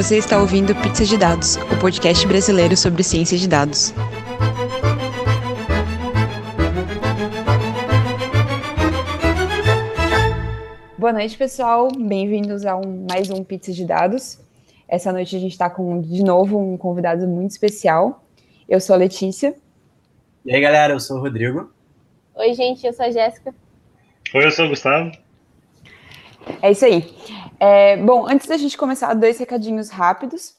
Você está ouvindo Pizza de Dados, o podcast brasileiro sobre ciência de dados. Boa noite, pessoal. Bem-vindos a um, mais um Pizza de Dados. Essa noite a gente está com, de novo, um convidado muito especial. Eu sou a Letícia. E aí, galera, eu sou o Rodrigo. Oi, gente, eu sou a Jéssica. Oi, eu sou o Gustavo. É isso aí. É, bom, antes da gente começar, dois recadinhos rápidos.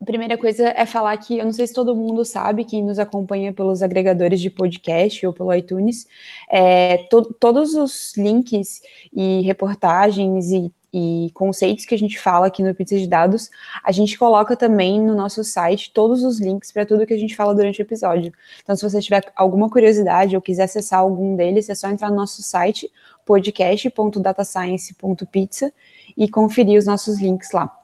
A primeira coisa é falar que eu não sei se todo mundo sabe, quem nos acompanha pelos agregadores de podcast ou pelo iTunes, é, to todos os links e reportagens e, e, conceitos que a gente fala aqui no Pizza de Dados, a gente coloca também no nosso site todos os links para tudo que a gente fala durante o episódio. Então, se você tiver alguma curiosidade ou quiser acessar algum deles, é só entrar no nosso site podcast.datascience.pizza e conferir os nossos links lá.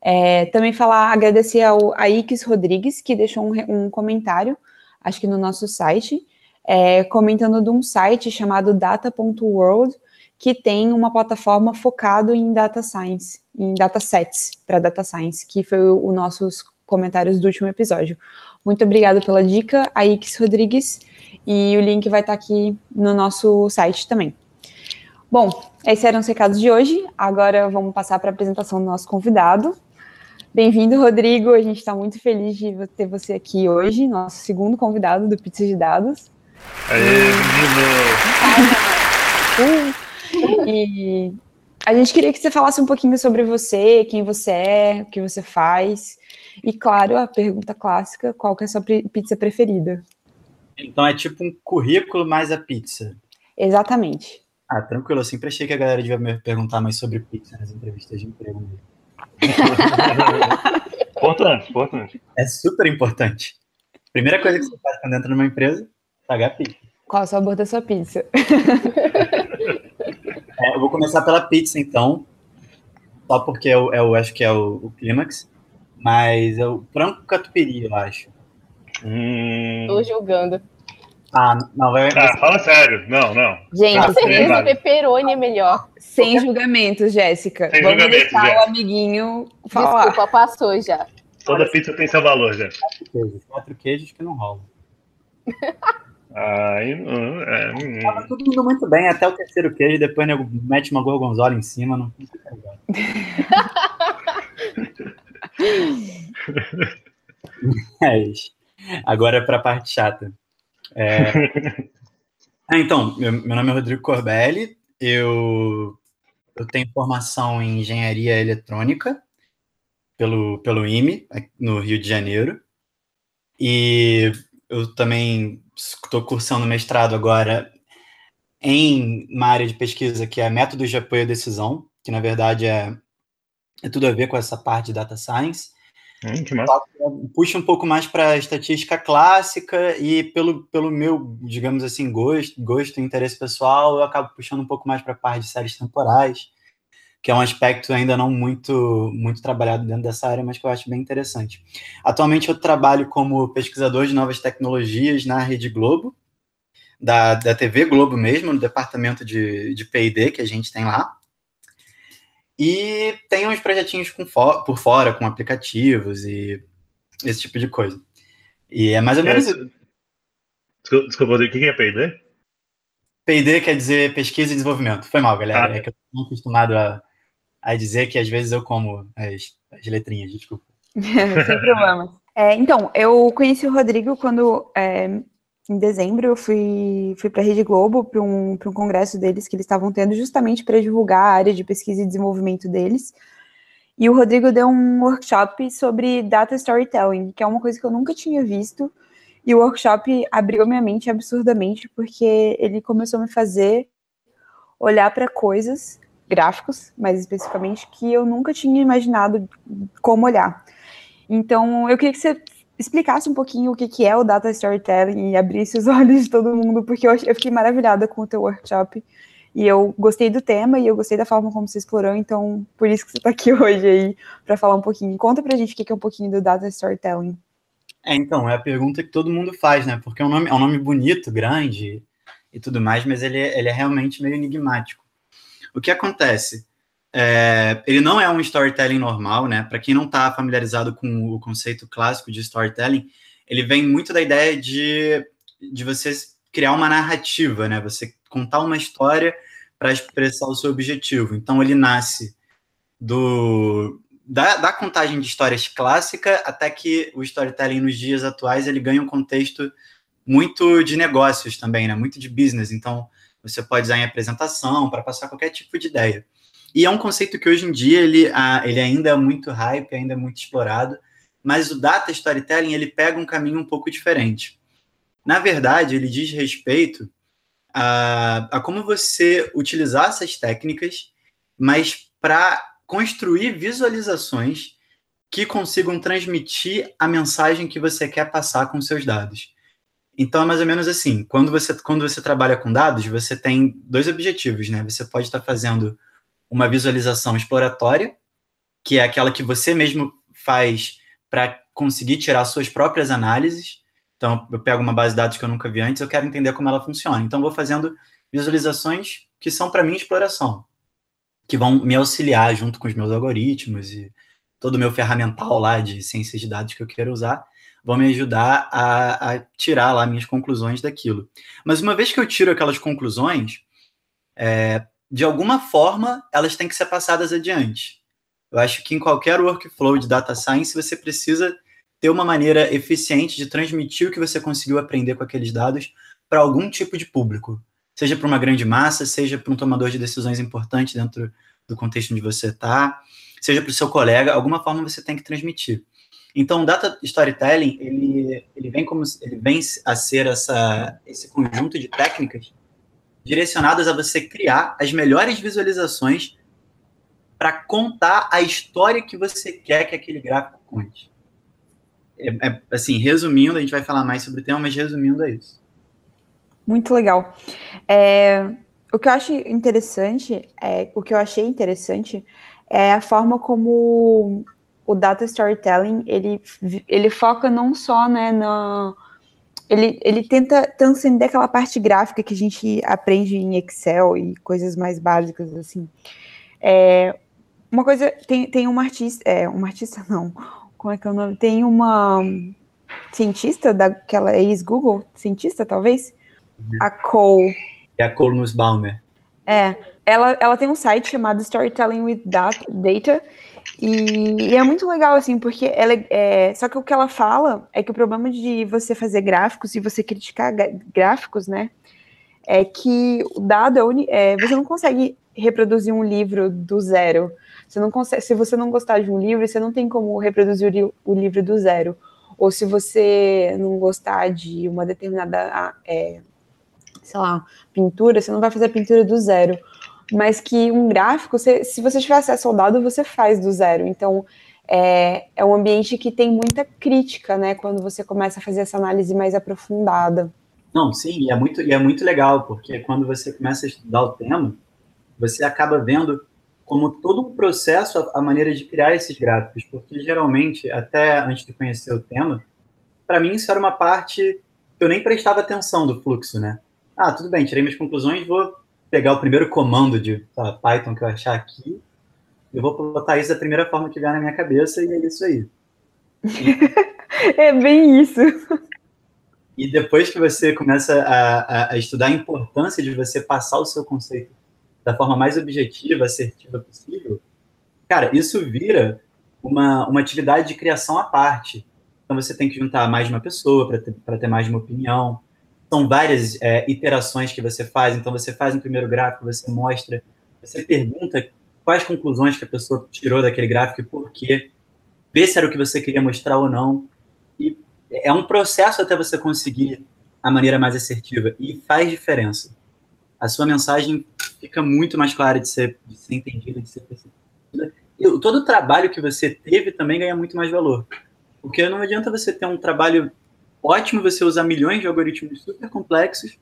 É, também falar, agradecer ao Aix Rodrigues, que deixou um, um, comentário, acho que no nosso site, é, comentando de um site chamado data.world, que tem uma plataforma focado em data science, em datasets para data science, que foi os nossos comentários do último episódio. Muito obrigada pela dica, Aix Rodrigues, e o link vai estar aqui no nosso site também. Bom, esses eram os recados de hoje. Agora vamos passar para a apresentação do nosso convidado. Bem-vindo, Rodrigo. A gente está muito feliz de ter você aqui hoje, nosso segundo convidado do Pizza de Dados. Aê, menino! E a gente queria que você falasse um pouquinho sobre você, quem você é, o que você faz. E, claro, a pergunta clássica: qual que é a sua pizza preferida? Então é tipo um currículo mais a pizza. Exatamente. Ah, tranquilo. Eu sempre achei que a galera devia me perguntar mais sobre pizza nas entrevistas de emprego. importante, importante. É super importante. Primeira coisa que você faz quando entra numa empresa, pagar pizza. Qual o sabor da sua pizza? é, eu vou começar pela pizza, então. Só porque eu, eu acho que é o, o clímax. Mas é o frango catupiry, eu acho. Hum... Tô julgando. Ah, não, vai. Ah, fala sério. Não, não. Gente, Com certeza o pepperoni é melhor. Sem julgamentos, Jéssica. Sem Vamos julgamentos, deixar Jéssica. o amiguinho falar. Desculpa, passou já. Toda pizza tem seu valor, gente. Quatro queijos, quatro queijos que não rolam. Aí, hum, é, hum. Tava tudo indo muito bem, até o terceiro queijo, depois nego mete uma gorgonzola em cima. Não fica legal. Mas, agora para a parte chata. É... Ah, então, meu, meu nome é Rodrigo Corbelli, eu, eu tenho formação em engenharia eletrônica pelo, pelo IME, no Rio de Janeiro, e eu também estou cursando mestrado agora em uma área de pesquisa que é métodos de apoio à decisão, que na verdade é, é tudo a ver com essa parte de data science. Hum, que massa. Puxa um pouco mais para estatística clássica e pelo, pelo meu, digamos assim, gosto, gosto e interesse pessoal, eu acabo puxando um pouco mais para a parte de séries temporais, que é um aspecto ainda não muito, muito trabalhado dentro dessa área, mas que eu acho bem interessante. Atualmente eu trabalho como pesquisador de novas tecnologias na Rede Globo, da, da TV Globo mesmo, no departamento de, de P&D que a gente tem lá. E tem uns projetinhos for, por fora, com aplicativos e esse tipo de coisa. E é mais ou menos. É, desculpa, desculpa, o que é P&D? P&D quer dizer pesquisa e desenvolvimento. Foi mal, galera. Ah. É que eu estou acostumado a, a dizer que às vezes eu como as, as letrinhas, desculpa. Sem problema. É, então, eu conheci o Rodrigo quando, é, em dezembro, eu fui, fui para a Rede Globo, para um, um congresso deles que eles estavam tendo, justamente para divulgar a área de pesquisa e desenvolvimento deles. E o Rodrigo deu um workshop sobre data storytelling, que é uma coisa que eu nunca tinha visto. E o workshop abriu minha mente absurdamente, porque ele começou a me fazer olhar para coisas, gráficos, mais especificamente, que eu nunca tinha imaginado como olhar. Então, eu queria que você explicasse um pouquinho o que, que é o data storytelling e abrisse os olhos de todo mundo, porque eu, eu fiquei maravilhada com o teu workshop. E eu gostei do tema e eu gostei da forma como você explorou, então por isso que você está aqui hoje aí para falar um pouquinho. Conta pra gente o que é um pouquinho do data storytelling. É, então, é a pergunta que todo mundo faz, né? Porque é um nome, é um nome bonito, grande e tudo mais, mas ele, ele é realmente meio enigmático. O que acontece? É, ele não é um storytelling normal, né? Para quem não está familiarizado com o conceito clássico de storytelling, ele vem muito da ideia de, de você criar uma narrativa, né? Você contar uma história para expressar o seu objetivo. Então ele nasce do da, da, contagem de histórias clássica até que o storytelling nos dias atuais ele ganha um contexto muito de negócios também, né? Muito de business. Então você pode usar em apresentação para passar qualquer tipo de ideia. E é um conceito que hoje em dia ele, ele ainda é muito hype, ainda é muito explorado, mas o data storytelling ele pega um caminho um pouco diferente. Na verdade, ele diz respeito a, a como você utilizar essas técnicas, mas para construir visualizações que consigam transmitir a mensagem que você quer passar com seus dados. Então é mais ou menos assim, quando você, quando você trabalha com dados, você tem dois objetivos, né? Você pode estar fazendo uma visualização exploratória, que é aquela que você mesmo faz para conseguir tirar suas próprias análises. Então, eu pego uma base de dados que eu nunca vi antes, eu quero entender como ela funciona. Então, vou fazendo visualizações que são para mim exploração, que vão me auxiliar junto com os meus algoritmos e todo o meu ferramental lá de ciências de dados que eu quero usar vão me ajudar a, a, tirar lá minhas conclusões daquilo. Mas uma vez que eu tiro aquelas conclusões, é, de alguma forma elas têm que ser passadas adiante. Eu acho que em qualquer workflow de data science você precisa ter uma maneira eficiente de transmitir o que você conseguiu aprender com aqueles dados para algum tipo de público, seja para uma grande massa, seja para um tomador de decisões importante dentro do contexto onde você está, seja para o seu colega, alguma forma você tem que transmitir. Então, o data storytelling ele, ele vem como ele vem a ser essa, esse conjunto de técnicas direcionadas a você criar as melhores visualizações para contar a história que você quer que aquele gráfico conte. É, é, assim, resumindo, a gente vai falar mais sobre o tema, mas resumindo é isso. Muito legal. É, o que eu acho interessante, é, o que eu achei interessante é a forma como o data storytelling ele, ele foca não só né, na, ele, ele tenta transcender aquela parte gráfica que a gente aprende em Excel e coisas mais básicas, assim. É, uma coisa, tem, tem uma artista, é, uma artista não, como é que é o nome? Tem uma cientista daquela ex-Google, cientista talvez? Uhum. A Cole. É a Cole Nussbaumer. É, ela, ela tem um site chamado Storytelling with Data, e, e, é muito legal, assim, porque ela é, Só que o que ela fala é que o problema de você fazer gráficos e você criticar gráficos, né? É que o dado é, é, você não consegue reproduzir um livro do zero. Você não consegue, se você não gostar de um livro, você não tem como reproduzir o, o livro do zero. Ou se você não gostar de uma determinada, é, sei lá, pintura, você não vai fazer a pintura do zero mas que um gráfico, você, se você tiver acesso ao dado, você faz do zero. Então, é, é um ambiente que tem muita crítica, né, quando você começa a fazer essa análise mais aprofundada. Não, sim, e é muito, e é muito legal, porque quando você começa a estudar o tema, você acaba vendo como todo um processo a, a maneira de criar esses gráficos, porque geralmente, até antes de conhecer o tema, para mim isso era uma parte que eu nem prestava atenção do fluxo, né? Ah, tudo bem, tirei minhas conclusões, vou pegar o primeiro comando de tá, Python que eu achar aqui, eu vou botar isso da primeira forma que vier na minha cabeça e é isso aí. é bem isso. E depois que você começa a, a, a, estudar a importância de você passar o seu conceito da forma mais objetiva, assertiva possível, cara, isso vira uma, uma atividade de criação à parte. Então você tem que juntar mais de uma pessoa para ter, ter mais de uma opinião são várias é, iterações que você faz. Então, você faz um primeiro gráfico, você mostra, você pergunta quais conclusões que a pessoa tirou daquele gráfico e por quê, vê se era o que você queria mostrar ou não. E é um processo até você conseguir a maneira mais assertiva e faz diferença. A sua mensagem fica muito mais clara de ser, de ser entendida, de ser percebida. E todo o trabalho que você teve também ganha muito mais valor. Porque não adianta você ter um trabalho ótimo você usar milhões de algoritmos super complexos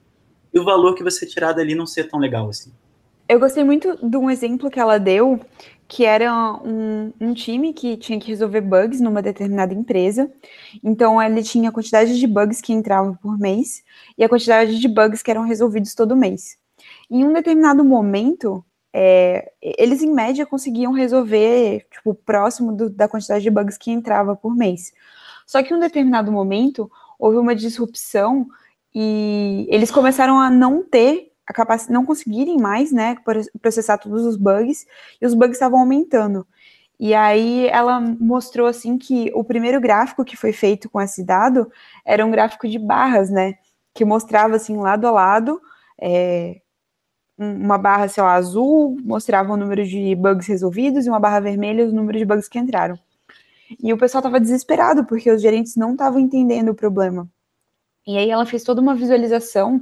e o valor que você tirar dali não ser tão legal assim. Eu gostei muito de um exemplo que ela deu, que era um, um, time que tinha que resolver bugs numa determinada empresa. Então, ele tinha a quantidade de bugs que entravam por mês e a quantidade de bugs que eram resolvidos todo mês. Em um determinado momento, é, eles em média conseguiam resolver, tipo, próximo do, da quantidade de bugs que entrava por mês. Só que em um determinado momento houve uma disrupção e eles começaram a não ter a capacidade, não conseguirem mais, né, processar todos os bugs e os bugs estavam aumentando. E aí ela mostrou assim que o primeiro gráfico que foi feito com esse dado era um gráfico de barras, né, que mostrava assim lado a lado é, uma barra, sei lá, azul mostrava o número de bugs resolvidos e uma barra vermelha o número de bugs que entraram. E o pessoal estava desesperado porque os gerentes não estavam entendendo o problema. E aí ela fez toda uma visualização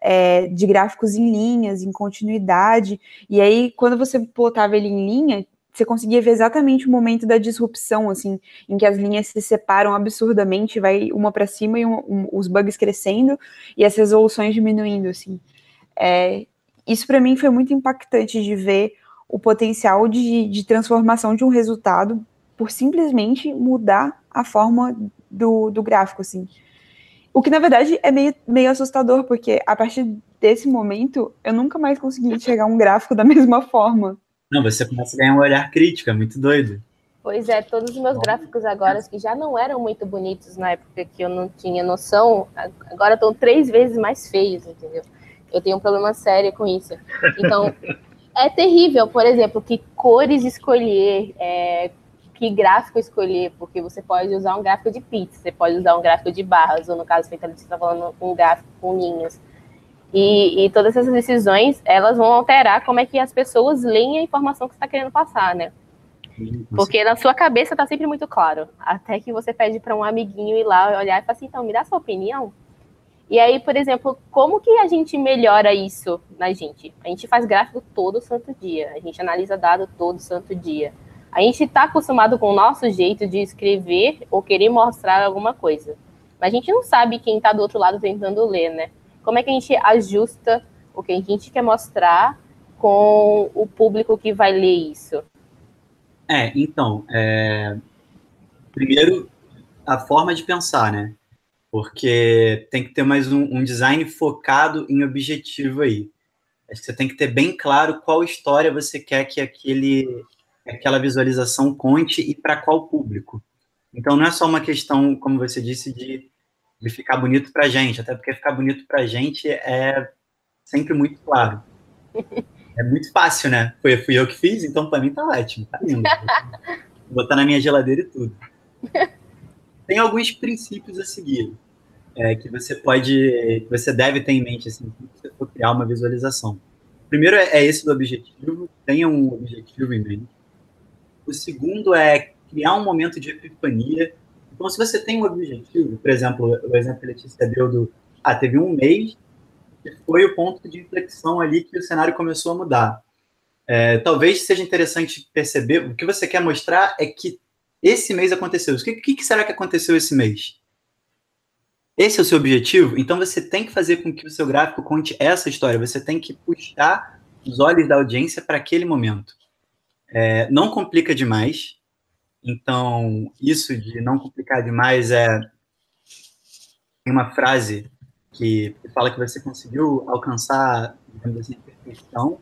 é, de gráficos em linhas, em continuidade. E aí, quando você plotava ele em linha, você conseguia ver exatamente o momento da disrupção, assim, em que as linhas se separam absurdamente, vai uma para cima e um, um, os bugs crescendo e as resoluções diminuindo, assim. É, isso para mim foi muito impactante de ver o potencial de, de transformação de um resultado por simplesmente mudar a forma do, do gráfico, assim. O que, na verdade, é meio, meio assustador, porque a partir desse momento, eu nunca mais consegui enxergar um gráfico da mesma forma. Não, você começa a ganhar um olhar crítico, é muito doido. Pois é, todos os meus gráficos agora, que já não eram muito bonitos na época que eu não tinha noção, agora estão três vezes mais feios, entendeu? Eu tenho um problema sério com isso. Então, é terrível, por exemplo, que cores escolher, é, que gráfico escolher, porque você pode usar um gráfico de pizza, você pode usar um gráfico de barras, ou no caso, você está falando um gráfico com linhas. E, e, todas essas decisões, elas vão alterar como é que as pessoas leem a informação que você está querendo passar, né? Porque na sua cabeça está sempre muito claro. Até que você pede para um amiguinho ir lá olhar e falar assim, então, me dá sua opinião. E aí, por exemplo, como que a gente melhora isso na gente? A gente faz gráfico todo santo dia, a gente analisa dado todo santo dia. A gente está acostumado com o nosso jeito de escrever ou querer mostrar alguma coisa. Mas a gente não sabe quem está do outro lado tentando ler, né? Como é que a gente ajusta o que a gente quer mostrar com o público que vai ler isso? É, então, é... primeiro, a forma de pensar, né? porque tem que ter mais um, um, design focado em objetivo aí. Acho que você tem que ter bem claro qual história você quer que aquele, aquela visualização conte e para qual público. Então não é só uma questão, como você disse, de, de ficar bonito para gente, até porque ficar bonito para gente é sempre muito claro. É muito fácil, né? Foi, fui eu que fiz, então para mim tá ótimo, tá lindo. Vou botar na minha geladeira e tudo. Tem alguns princípios a seguir é, que você pode, que você deve ter em mente assim, quando você for criar uma visualização. Primeiro é, é esse do objetivo, tenha um objetivo em mente. O segundo é criar um momento de epifania. Então, se você tem um objetivo, por exemplo, o exemplo que a Letícia deu do, ah, teve um mês que foi o ponto de inflexão ali que o cenário começou a mudar. É, talvez seja interessante perceber, o que você quer mostrar é que esse mês aconteceu. O que, que será que aconteceu esse mês? Esse é o seu objetivo? Então você tem que fazer com que o seu gráfico conte essa história. Você tem que puxar os olhos da audiência para aquele momento. É, não complica demais. Então, isso de não complicar demais é uma frase que fala que você conseguiu alcançar, assim, a perfeição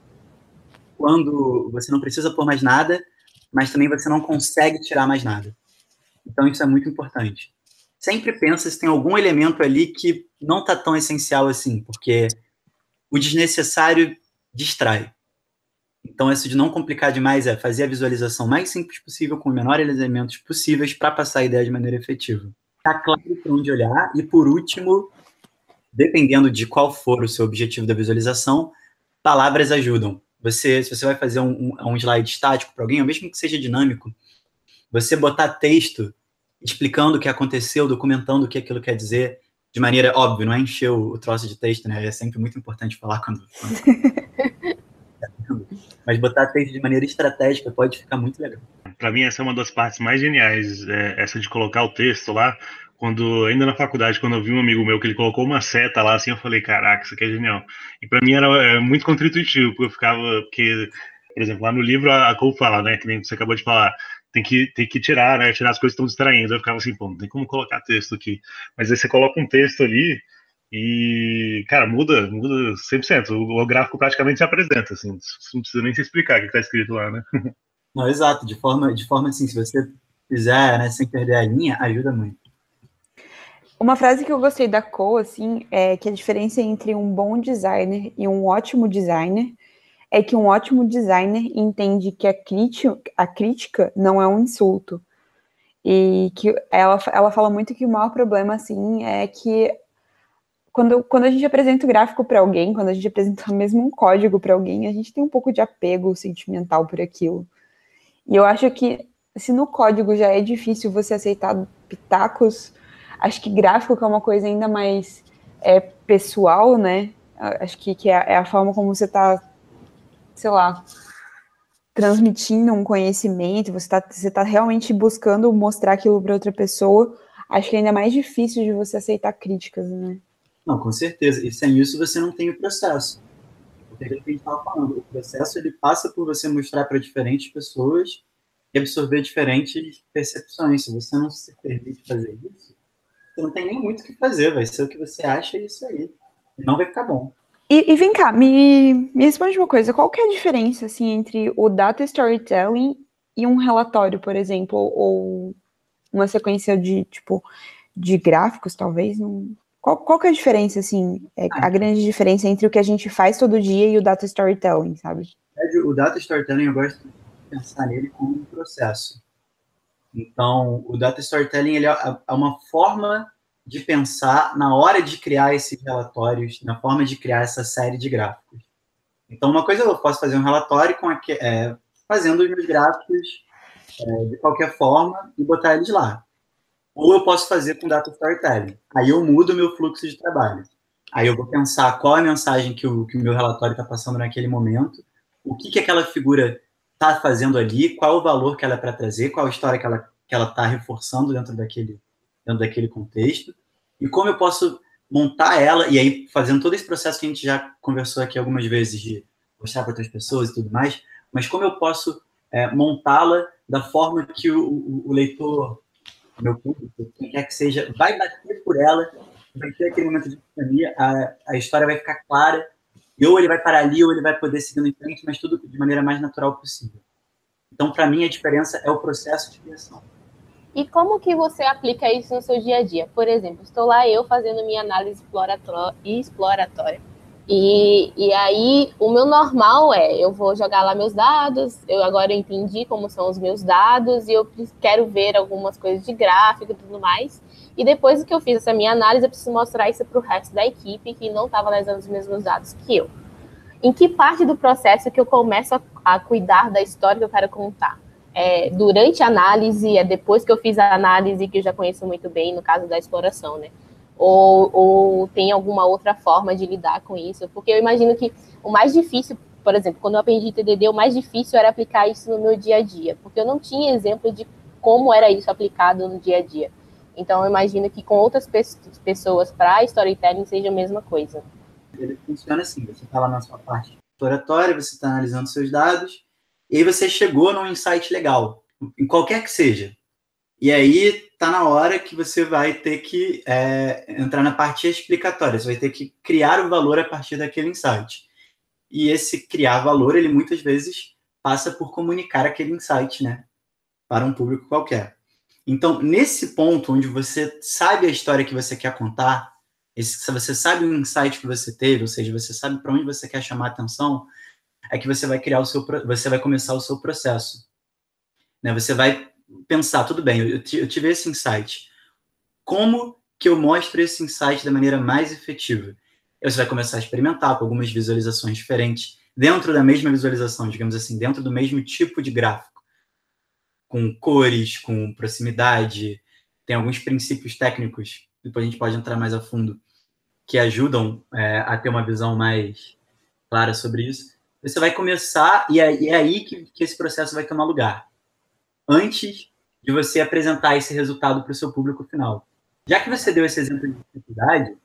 quando você não precisa pôr mais nada, mas também você não consegue tirar mais nada. Então, isso é muito importante sempre pensa se tem algum elemento ali que não está tão essencial assim, porque o desnecessário distrai. Então, isso de não complicar demais é fazer a visualização mais simples possível, com os menores elementos possíveis, para passar a ideia de maneira efetiva. Está claro para onde olhar. E, por último, dependendo de qual for o seu objetivo da visualização, palavras ajudam. Você, se você vai fazer um, um, slide estático para alguém, ou mesmo que seja dinâmico, você botar texto explicando o que aconteceu, documentando o que aquilo quer dizer, de maneira óbvia, não é encher o, troço de texto, né? É sempre muito importante falar quando. quando... Mas botar texto de maneira estratégica pode ficar muito legal. Para mim, essa é uma das partes mais geniais, é, essa de colocar o texto lá. Quando, ainda na faculdade, quando eu vi um amigo meu que ele colocou uma seta lá, assim, eu falei, caraca, isso aqui é genial. E para mim era é, muito contra-intuitivo, porque eu ficava, porque, por exemplo, lá no livro a, a Cole fala, né, que nem você acabou de falar, tem que, tem que tirar, né? Tirar as coisas que estão distraindo. Eu ficava assim, pô, não tem como colocar texto aqui. Mas aí você coloca um texto ali E, cara, muda, muda 100%. O, o gráfico praticamente se apresenta, assim, não precisa nem se explicar o que está escrito lá, né? Não, exato, de forma, de forma assim, se você fizer, né, sem perder a linha, ajuda muito. Uma frase que eu gostei da Co, assim, é que a diferença entre um bom designer e um ótimo designer é que um ótimo designer entende que a crítica, a crítica não é um insulto. E que ela, ela fala muito que o maior problema, assim, é que quando, quando a gente apresenta o gráfico para alguém, quando a gente apresenta mesmo um código para alguém, a gente tem um pouco de apego sentimental por aquilo. E eu acho que se no código já é difícil você aceitar pitacos, acho que gráfico que é uma coisa ainda mais é, pessoal, né? Acho que, que é, é a forma como você está, sei lá, transmitindo um conhecimento, você está você tá realmente buscando mostrar aquilo para outra pessoa. Acho que é ainda mais difícil de você aceitar críticas, né? Não, com certeza. E sem isso você não tem o processo. Porque é aquilo que a gente estava falando, o processo ele passa por você mostrar para diferentes pessoas e absorver diferentes percepções. Se você não se permite fazer isso, você não tem nem muito o que fazer, vai ser o que você acha e isso aí. Não vai ficar bom. E, e, vem cá, me, me responde uma coisa, qual que é a diferença, assim, entre o data storytelling e um relatório, por exemplo, ou uma sequência de, tipo, de gráficos, talvez? Não, qual, qual que é a diferença, assim, é, a grande diferença entre o que a gente faz todo dia e o data storytelling, sabe? O data storytelling, eu gosto de pensar nele como um processo. Então, o data storytelling ele é, é uma forma de pensar na hora de criar esses relatórios, na forma de criar essa série de gráficos. Então, uma coisa eu posso fazer um relatório com é, fazendo os meus gráficos é, de qualquer forma e botar eles lá. Ou eu posso fazer com data storytelling. Aí eu mudo o meu fluxo de trabalho. Aí eu vou pensar qual é a mensagem que o, que o meu relatório está passando naquele momento, o que, que aquela figura está fazendo ali, qual o valor que ela é para trazer, qual a história que ela que ela está reforçando dentro daquele dentro daquele contexto e como eu posso montar ela e aí fazendo todo esse processo que a gente já conversou aqui algumas vezes de mostrar para outras pessoas e tudo mais, mas como eu posso é, montá-la da forma que o, o, o leitor meu público, quem quer que seja, vai bater por ela, vai ter aquele momento de epifania, a, a história vai ficar clara, e ou ele vai parar ali, ou ele vai poder seguir em frente, mas tudo de maneira mais natural possível. Então, para mim, a diferença é o processo de criação. E como que você aplica isso no seu dia a dia? Por exemplo, estou lá eu fazendo minha análise exploratória e, e aí, o meu normal é, eu vou jogar lá meus dados, eu agora entendi como são os meus dados, e eu quero ver algumas coisas de gráfico e tudo mais. E depois que eu fiz essa minha análise, eu preciso mostrar isso para o resto da equipe que não estava analisando os mesmos dados que eu. Em que parte do processo que eu começo a, a cuidar da história que eu quero contar? É durante a análise, é depois que eu fiz a análise, que eu já conheço muito bem, no caso da exploração, né? Ou, ou tem alguma outra forma de lidar com isso? Porque eu imagino que o mais difícil, por exemplo, quando eu aprendi TDD, o mais difícil era aplicar isso no meu dia a dia, porque eu não tinha exemplo de como era isso aplicado no dia a dia. Então, eu imagino que com outras pessoas para storytelling seja a mesma coisa. Ele funciona assim: você está lá na sua parte exploratória, você está analisando seus dados, e aí você chegou num insight legal, em qualquer que seja. E aí tá na hora que você vai ter que é, entrar na parte explicatória, você vai ter que criar o valor a partir daquele insight. E esse criar valor, ele muitas vezes passa por comunicar aquele insight, né, para um público qualquer. Então, nesse ponto onde você sabe a história que você quer contar, esse, você sabe o insight que você teve, ou seja, você sabe para onde você quer chamar a atenção, é que você vai criar o seu, você vai começar o seu processo. Né? Você vai pensar, tudo bem, eu, eu tive esse insight. Como que eu mostro esse insight da maneira mais efetiva? Você vai começar a experimentar com algumas visualizações diferentes, dentro da mesma visualização, digamos assim, dentro do mesmo tipo de gráfico, com cores, com proximidade, tem alguns princípios técnicos, depois a gente pode entrar mais a fundo, que ajudam é, a ter uma visão mais clara sobre isso. Você vai começar, e é, é aí que, que esse processo vai tomar lugar antes de você apresentar esse resultado para o seu público final. Já que você deu esse exemplo de dificuldade,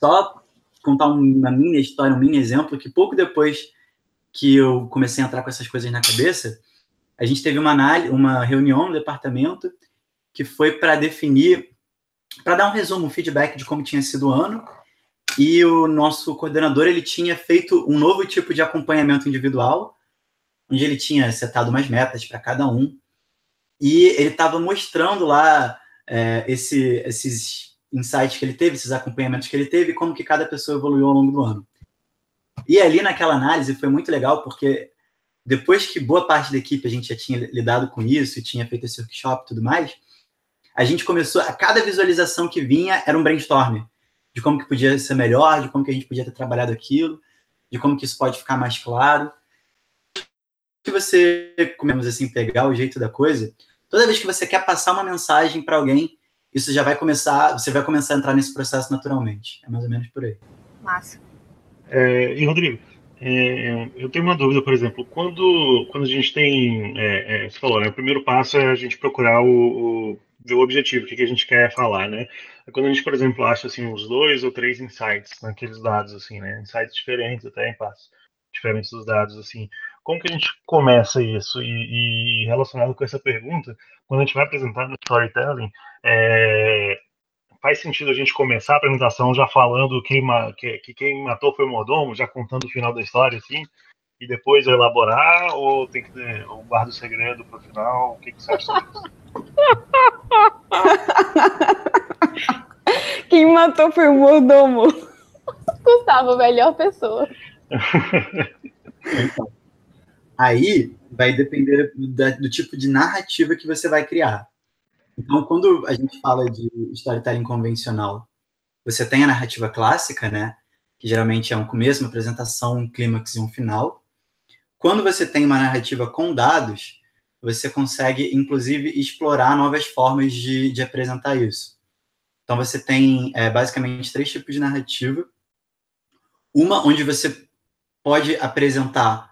só contar uma mini história, um mini exemplo, que pouco depois que eu comecei a entrar com essas coisas na cabeça, a gente teve uma, análise, uma reunião no departamento que foi para definir, para dar um resumo, um feedback de como tinha sido o ano, e o nosso coordenador ele tinha feito um novo tipo de acompanhamento individual, onde ele tinha setado umas metas para cada um, e ele estava mostrando lá é, esse, esses insights que ele teve, esses acompanhamentos que ele teve, como que cada pessoa evoluiu ao longo do ano. E ali naquela análise foi muito legal, porque depois que boa parte da equipe a gente já tinha lidado com isso, tinha feito esse workshop e tudo mais, a gente começou, a cada visualização que vinha era um brainstorm de como que podia ser melhor, de como que a gente podia ter trabalhado aquilo, de como que isso pode ficar mais claro. Se você, comemos assim, pegar o jeito da coisa, toda vez que você quer passar uma mensagem para alguém, isso já vai começar, você vai começar a entrar nesse processo naturalmente. É mais ou menos por aí. Massa. É, e Rodrigo, é, eu tenho uma dúvida, por exemplo, quando, quando a gente tem, é, é, você falou, né, o primeiro passo é a gente procurar o, o ver o objetivo, o que, que a gente quer falar, né? É quando a gente, por exemplo, acha assim uns dois ou três insights naqueles dados, assim, né? Insights diferentes até em passos diferentes dos dados, assim. Como que a gente começa isso? E, e relacionado com essa pergunta, quando a gente vai apresentar no storytelling, é, faz sentido a gente começar a apresentação já falando quem, que, que quem matou foi o mordomo, já contando o final da história, assim, e depois elaborar, ou tem que ter, ou guarda o segredo para o final? O que, que você acha sobre isso? Quem matou foi o mordomo. Gustavo, melhor pessoa. Aí vai depender da, do tipo de narrativa que você vai criar. Então, quando a gente fala de storytelling convencional, você tem a narrativa clássica, né? Que geralmente é um começo, uma apresentação, um clímax e um final. Quando você tem uma narrativa com dados, você consegue, inclusive, explorar novas formas de, de apresentar isso. Então, você tem é, basicamente três tipos de narrativa. Uma onde você pode apresentar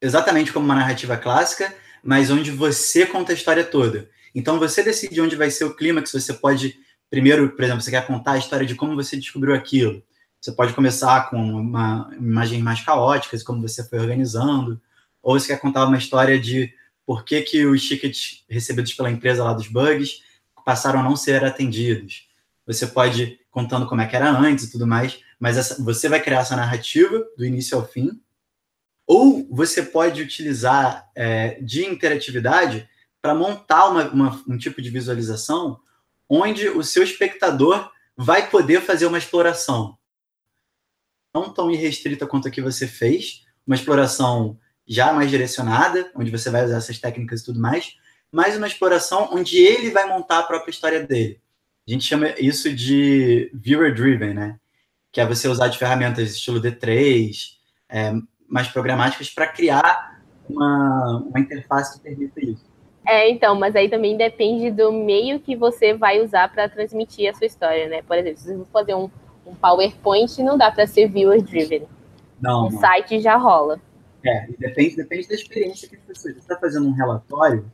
exatamente como uma narrativa clássica, mas onde você conta a história toda. Então, você decide onde vai ser o clímax. Você pode, primeiro, por exemplo, você quer contar a história de como você descobriu aquilo. Você pode começar com uma imagem mais caótica, como você foi organizando. Ou você quer contar uma história de por que, que os tickets recebidos pela empresa lá dos bugs passaram a não ser atendidos. Você pode contando como é que era antes e tudo mais, mas essa, você vai criar essa narrativa do início ao fim, ou você pode utilizar é, de interatividade para montar uma, uma, um tipo de visualização onde o seu espectador vai poder fazer uma exploração. Não tão irrestrita quanto a que você fez, uma exploração já mais direcionada, onde você vai usar essas técnicas e tudo mais, mas uma exploração onde ele vai montar a própria história dele. A gente chama isso de viewer driven, né? Que é você usar de ferramentas estilo D3, é, mais programáticas, para criar uma, uma interface que permita isso. É, então, mas aí também depende do meio que você vai usar para transmitir a sua história, né? Por exemplo, se você for fazer um, um PowerPoint, não dá para ser viewer driven. Não. Um não. site já rola. É, depende, depende da experiência que você está fazendo um relatório,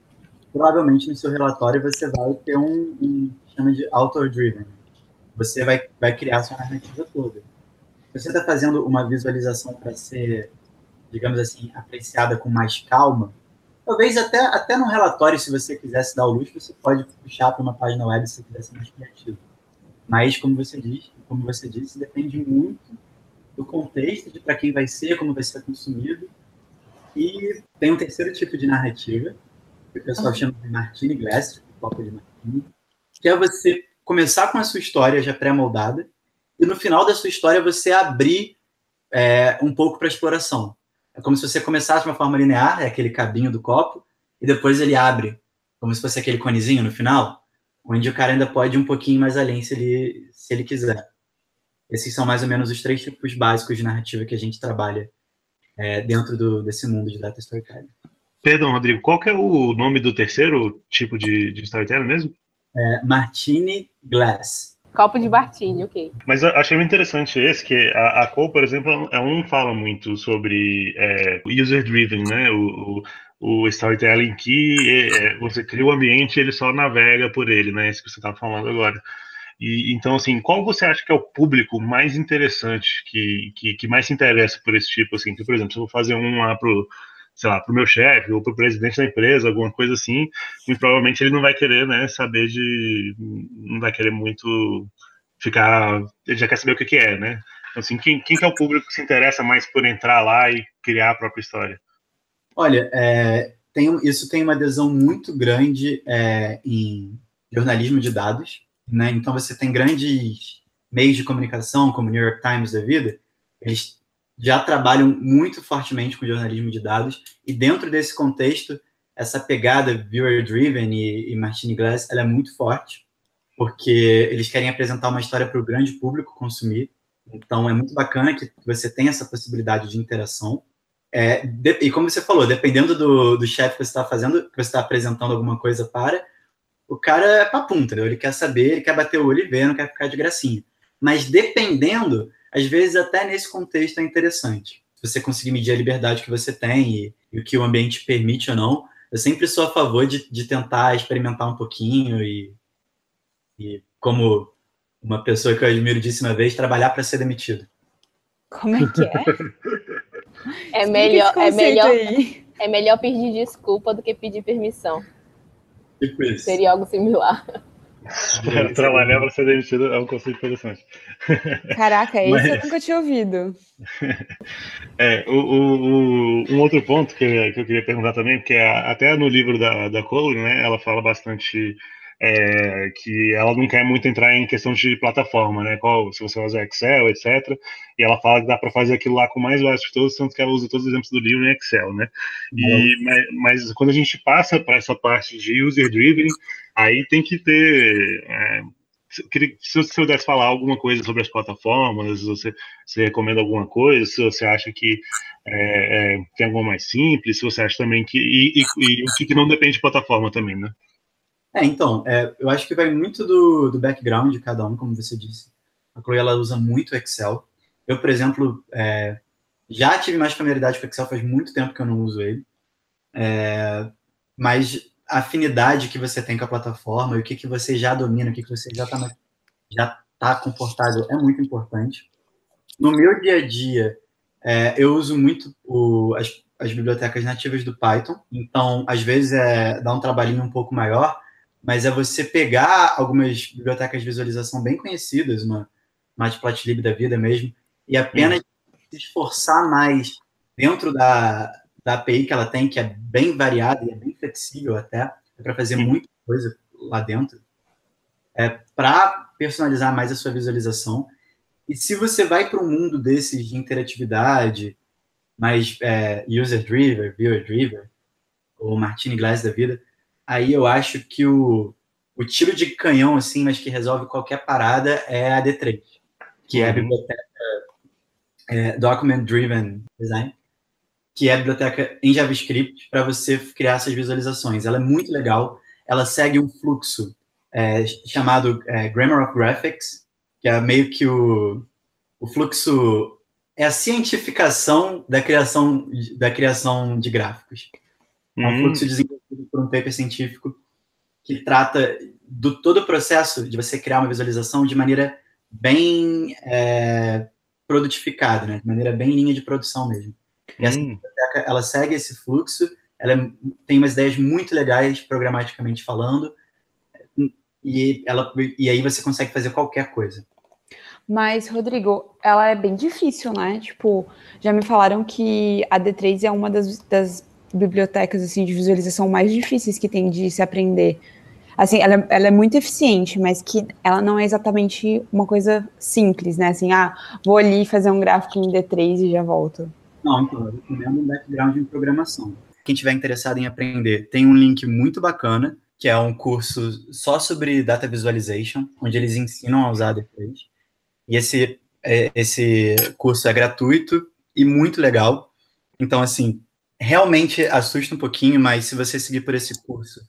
provavelmente no seu relatório você vai ter um, um chama de author-driven. Você vai, vai criar a sua narrativa toda. Se você está fazendo uma visualização para ser, digamos assim, apreciada com mais calma, talvez até, até no relatório, se você quisesse dar o luxo, você pode puxar para uma página web se você quiser ser mais criativo. Mas, como você disse, como você disse, depende muito do contexto, de para quem vai ser, como vai ser consumido e tem um terceiro tipo de narrativa, que o pessoal chama de Martini Glass, tipo copo de Martini, que é você começar com a sua história já pré-moldada e no final da sua história você abrir é, um pouco para exploração. É como se você começasse de uma forma linear, é aquele cabinho do copo, e depois ele abre, como se fosse aquele conezinho no final, onde o cara ainda pode ir um pouquinho mais além se ele, se ele quiser. Esses são mais ou menos os três tipos básicos de narrativa que a gente trabalha é, dentro do, desse mundo de data storytelling. Perdão, Rodrigo, qual que é o nome do terceiro tipo de, de storytelling mesmo? É, Martini Glass. Copo de Martini, ok. Mas achei muito interessante esse, que a, a Cole, por exemplo, é um fala muito sobre é, user-driven, né? O, o, o, storytelling que é, você cria o ambiente e ele só navega por ele, né? Isso que você estava falando agora. E, então, assim, qual você acha que é o público mais interessante, que, que, que mais se interessa por esse tipo, assim? Que, por exemplo, se eu vou fazer um lá pro, sei lá, pro meu chefe ou pro presidente da empresa, alguma coisa assim, muito provavelmente ele não vai querer, né, saber de... não vai querer muito ficar... ele já quer saber o que que é, né? Assim, quem, quem que é o público que se interessa mais por entrar lá e criar a própria história? Olha, é, tem, isso tem uma adesão muito grande é, em jornalismo de dados, né? Então você tem grandes meios de comunicação, como o New York Times da vida, eles já trabalham muito fortemente com jornalismo de dados, e dentro desse contexto, essa pegada viewer-driven e, e Martini Glass, ela é muito forte, porque eles querem apresentar uma história para o grande público consumir, então é muito bacana que você tenha essa possibilidade de interação, é, de, e como você falou, dependendo do, do chefe que você está fazendo, que você está apresentando alguma coisa para, o cara é papum, entendeu? Ele quer saber, ele quer bater o olho e ver, não quer ficar de gracinha. Mas dependendo, às vezes até nesse contexto é interessante. Se você conseguir medir a liberdade que você tem e, e o que o ambiente permite ou não, eu sempre sou a favor de, de tentar experimentar um pouquinho e, e, como uma pessoa que eu admiro disse uma vez, trabalhar para ser demitido. Como é que é? é melhor, é melhor, é melhor pedir desculpa do que pedir permissão. Tipo isso. Seria algo similar. Trabalhar para ser demitido é um conceito interessante. Caraca, esse Mas... eu nunca tinha ouvido. É, o, o, um outro ponto que, que eu queria perguntar também, porque até no livro da, da Cole, né, ela fala bastante é, que ela não quer muito entrar em questão de plataforma, né? Qual, se você usa Excel, etc. E ela fala que dá para fazer aquilo lá com mais básico de todos, tanto que ela usa todos os exemplos do livro em Excel, né? E, mas, mas, quando a gente passa para essa parte de user-driven, aí tem que ter. É, se você pudesse falar alguma coisa sobre as plataformas, se você, você recomenda alguma coisa, se você acha que é, é, tem alguma mais simples, se você acha também que. E, e, e o que não depende de plataforma também, né? É, então, é, eu acho que vai muito do, do background de cada um, como você disse. A Chloe, ela usa muito Excel. Eu, por exemplo, é, já tive mais familiaridade com Excel, faz muito tempo que eu não uso ele. É, mas afinidade que você tem com a plataforma e o que, que você já domina, o que, que você já está já tá confortável é muito importante. No meu dia a dia, é, eu uso muito o, as, as bibliotecas nativas do Python, então, às vezes, é, dá um trabalhinho um pouco maior, mas é você pegar algumas bibliotecas de visualização bem conhecidas, uma Matplotlib da vida mesmo, e apenas se esforçar mais dentro da, da API que ela tem, que é bem variada e é bem flexível até, é para fazer uhum. muita coisa lá dentro, é para personalizar mais a sua visualização. E se você vai para um mundo desses de interatividade, mais é, user-driven, viewer-driven, ou Martini Glass da vida, aí eu acho que o, o tiro de canhão, assim, mas que resolve qualquer parada é a D3, que é a uhum. biblioteca é, Document Driven Design, que é a biblioteca em JavaScript para você criar essas visualizações. Ela é muito legal, ela segue um fluxo é, chamado é, Grammar of Graphics, que é meio que o, o fluxo é a cientificação da criação da criação de gráficos. É um fluxo hum. desenvolvido por um paper científico que trata do todo o processo de você criar uma visualização de maneira bem é, produtificada, né? de maneira bem linha de produção mesmo. E hum. Ela segue esse fluxo, ela tem umas ideias muito legais, programaticamente falando, e, ela, e aí você consegue fazer qualquer coisa. Mas, Rodrigo, ela é bem difícil, né? Tipo, já me falaram que a D3 é uma das, das bibliotecas assim de visualização mais difíceis que tem de se aprender. Assim, ela, ela, é muito eficiente, mas que ela não é exatamente uma coisa simples, né? Assim, ah, vou ali fazer um gráfico em D3 e já volto. Não, então, eu recomendo um background em programação. Quem tiver interessado em aprender, tem um link muito bacana, que é um curso só sobre data visualization, onde eles ensinam a usar D3. E esse, é, esse curso é gratuito e muito legal. Então, assim, realmente assusta um pouquinho, mas se você seguir por esse curso,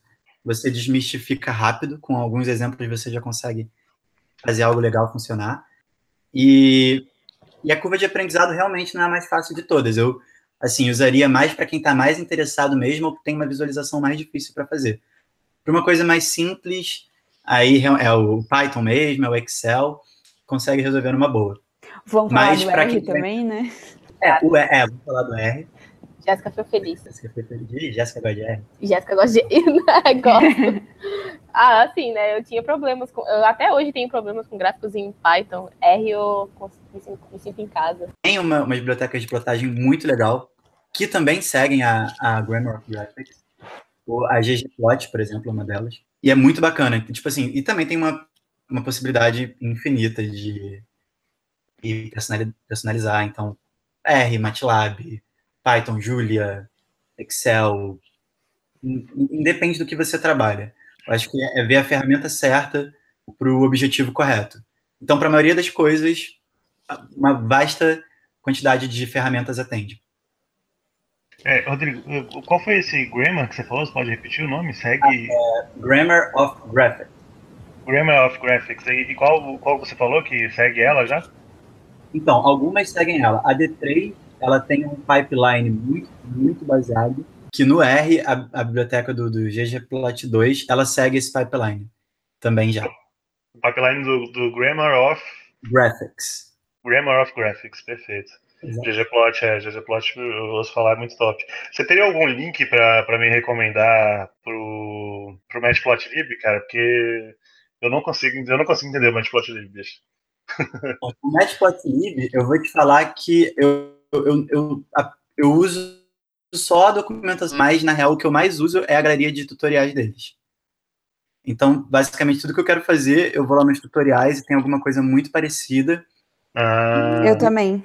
você desmistifica rápido, com alguns exemplos você já consegue fazer algo legal funcionar. E, e a curva de aprendizado realmente não é a mais fácil de todas. Eu, assim, usaria mais para quem está mais interessado mesmo ou tem uma visualização mais difícil para fazer. Para uma coisa mais simples, aí é o Python mesmo, é o Excel, consegue resolver numa boa. Vamos falar Mas, do R também, né? É, o, é, vamos falar do R Jéssica foi feliz. Jéssica foi feliz. Jéssica gosta de R. Jéssica gosta de Gosto. ah, assim, né? Eu tinha problemas com. Eu até hoje tenho problemas com gráficos em Python. R eu me sinto, me sinto em casa. Tem uma, uma biblioteca de plotagem muito legal, que também seguem a, a Grammar of Graphics. A ggplot, por exemplo, é uma delas. E é muito bacana. Tipo assim, e também tem uma, uma possibilidade infinita de, de personalizar. Então, R, MATLAB, Python, Julia, Excel, independe do que você trabalha. Eu acho que é ver a ferramenta certa para o objetivo correto. Então, para a maioria das coisas, uma vasta quantidade de ferramentas atende. É, Rodrigo, qual foi esse Grammar que você falou? Você pode repetir o nome? Segue. Ah, é, Grammar of Graphics. Grammar of Graphics. E qual, qual você falou que segue ela já? Então, algumas seguem ela. A D3 ela tem um pipeline muito, muito baseado, que no R, a, a biblioteca do, do ggplot 2, ela segue esse pipeline também já. O pipeline do, do Grammar of... Graphics. Grammar of Graphics, perfeito. ggplot, é, ggplot eu ouço falar é muito top. Você teria algum link para me recomendar pro, pro Matplotlib, cara? Porque eu não consigo, eu não consigo entender o Matplotlib, bicho. O Matplotlib, eu vou te falar que eu eu, eu, eu uso só a documentação, mas na real o que eu mais uso é a galeria de tutoriais deles. Então, basicamente, tudo que eu quero fazer, eu vou lá nos tutoriais e tem alguma coisa muito parecida. Ah, eu também.